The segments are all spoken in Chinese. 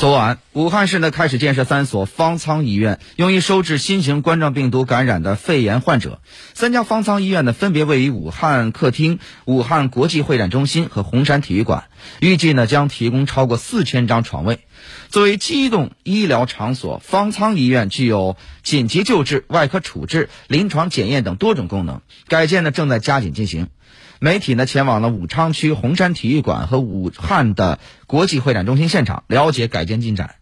昨晚，武汉市呢开始建设三所方舱医院，用于收治新型冠状病毒感染的肺炎患者。三家方舱医院呢分别位于武汉客厅、武汉国际会展中心和红山体育馆，预计呢将提供超过四千张床位。作为机动医疗场所，方舱医院具有紧急救治、外科处置、临床检验等多种功能。改建呢正在加紧进行。媒体呢前往了武昌区洪山体育馆和武汉的国际会展中心现场，了解改建进展。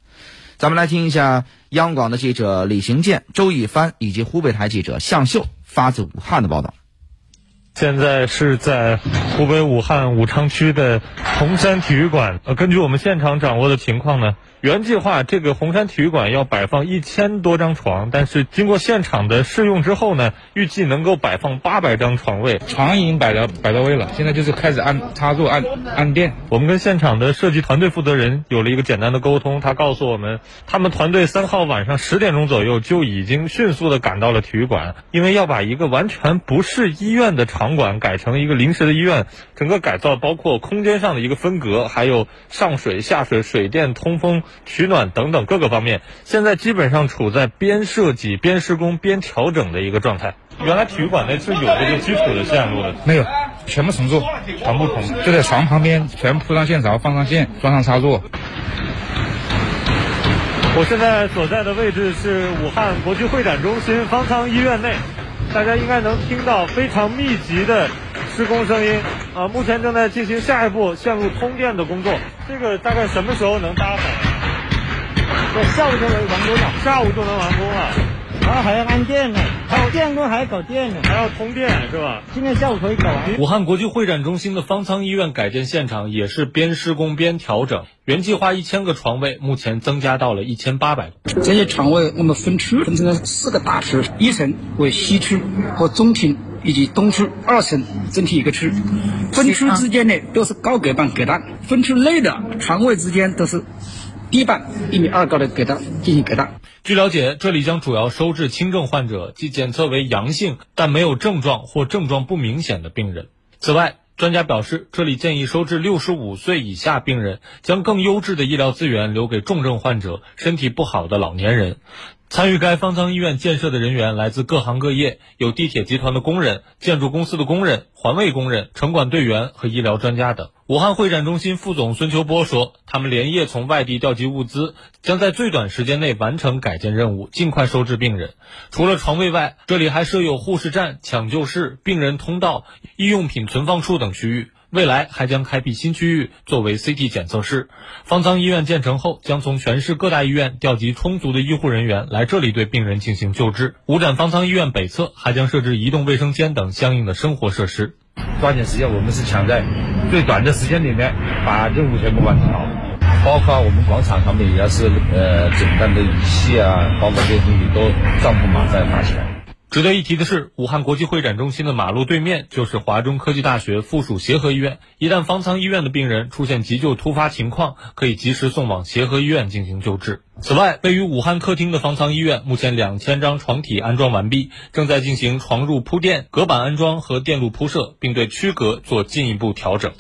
咱们来听一下央广的记者李行健、周一帆以及湖北台记者向秀发自武汉的报道。现在是在湖北武汉武昌区的红山体育馆。呃，根据我们现场掌握的情况呢。原计划这个红山体育馆要摆放一千多张床，但是经过现场的试用之后呢，预计能够摆放八百张床位。床已经摆到摆到位了，现在就是开始安插座、安安电。我们跟现场的设计团队负责人有了一个简单的沟通，他告诉我们，他们团队三号晚上十点钟左右就已经迅速的赶到了体育馆，因为要把一个完全不是医院的场馆改成一个临时的医院，整个改造包括空间上的一个分隔，还有上水下水、水电、通风。取暖等等各个方面，现在基本上处在边设计边施工边调整的一个状态。原来体育馆内是有这个基础的线路的，没有，全部重做，全部重，就在床旁边全铺上线槽，放上线，装上插座。我现在所在的位置是武汉国际会展中心方舱医院内，大家应该能听到非常密集的。施工声音，啊，目前正在进行下一步线路通电的工作。这个大概什么时候能搭好？对下午就能完工了，下午就能完工了。然后还要安电呢，电工还要搞电呢，还要通电是吧？今天下午可以搞完。武汉国际会展中心的方舱医院改建现场也是边施工边调整，原计划一千个床位，目前增加到了一千八百个。这些床位我们分区分成了四个大区，一层为西区和中庭。以及东区二层整体一个区，分区之间呢都是高隔板隔断，分区内的床位之间都是低半一米二高的隔断进行隔断。据了解，这里将主要收治轻症患者，即检测为阳性但没有症状或症状不明显的病人。此外，专家表示，这里建议收治六十五岁以下病人，将更优质的医疗资源留给重症患者、身体不好的老年人。参与该方舱医院建设的人员来自各行各业，有地铁集团的工人、建筑公司的工人、环卫工人、城管队员和医疗专家等。武汉会展中心副总孙秋波说：“他们连夜从外地调集物资，将在最短时间内完成改建任务，尽快收治病人。除了床位外，这里还设有护士站、抢救室、病人通道、医用品存放处等区域。”未来还将开辟新区域作为 CT 检测室。方舱医院建成后，将从全市各大医院调集充足的医护人员来这里对病人进行救治。五展方舱医院北侧还将设置移动卫生间等相应的生活设施。抓紧时间，我们是抢在最短的时间里面把任务全部完成好。包括我们广场上面也要是呃简单的仪器啊，包括这些东西都帐篷马上搭起来。值得一提的是，武汉国际会展中心的马路对面就是华中科技大学附属协和医院。一旦方舱医院的病人出现急救突发情况，可以及时送往协和医院进行救治。此外，位于武汉客厅的方舱医院，目前两千张床体安装完毕，正在进行床褥铺垫、隔板安装和电路铺设，并对区隔做进一步调整。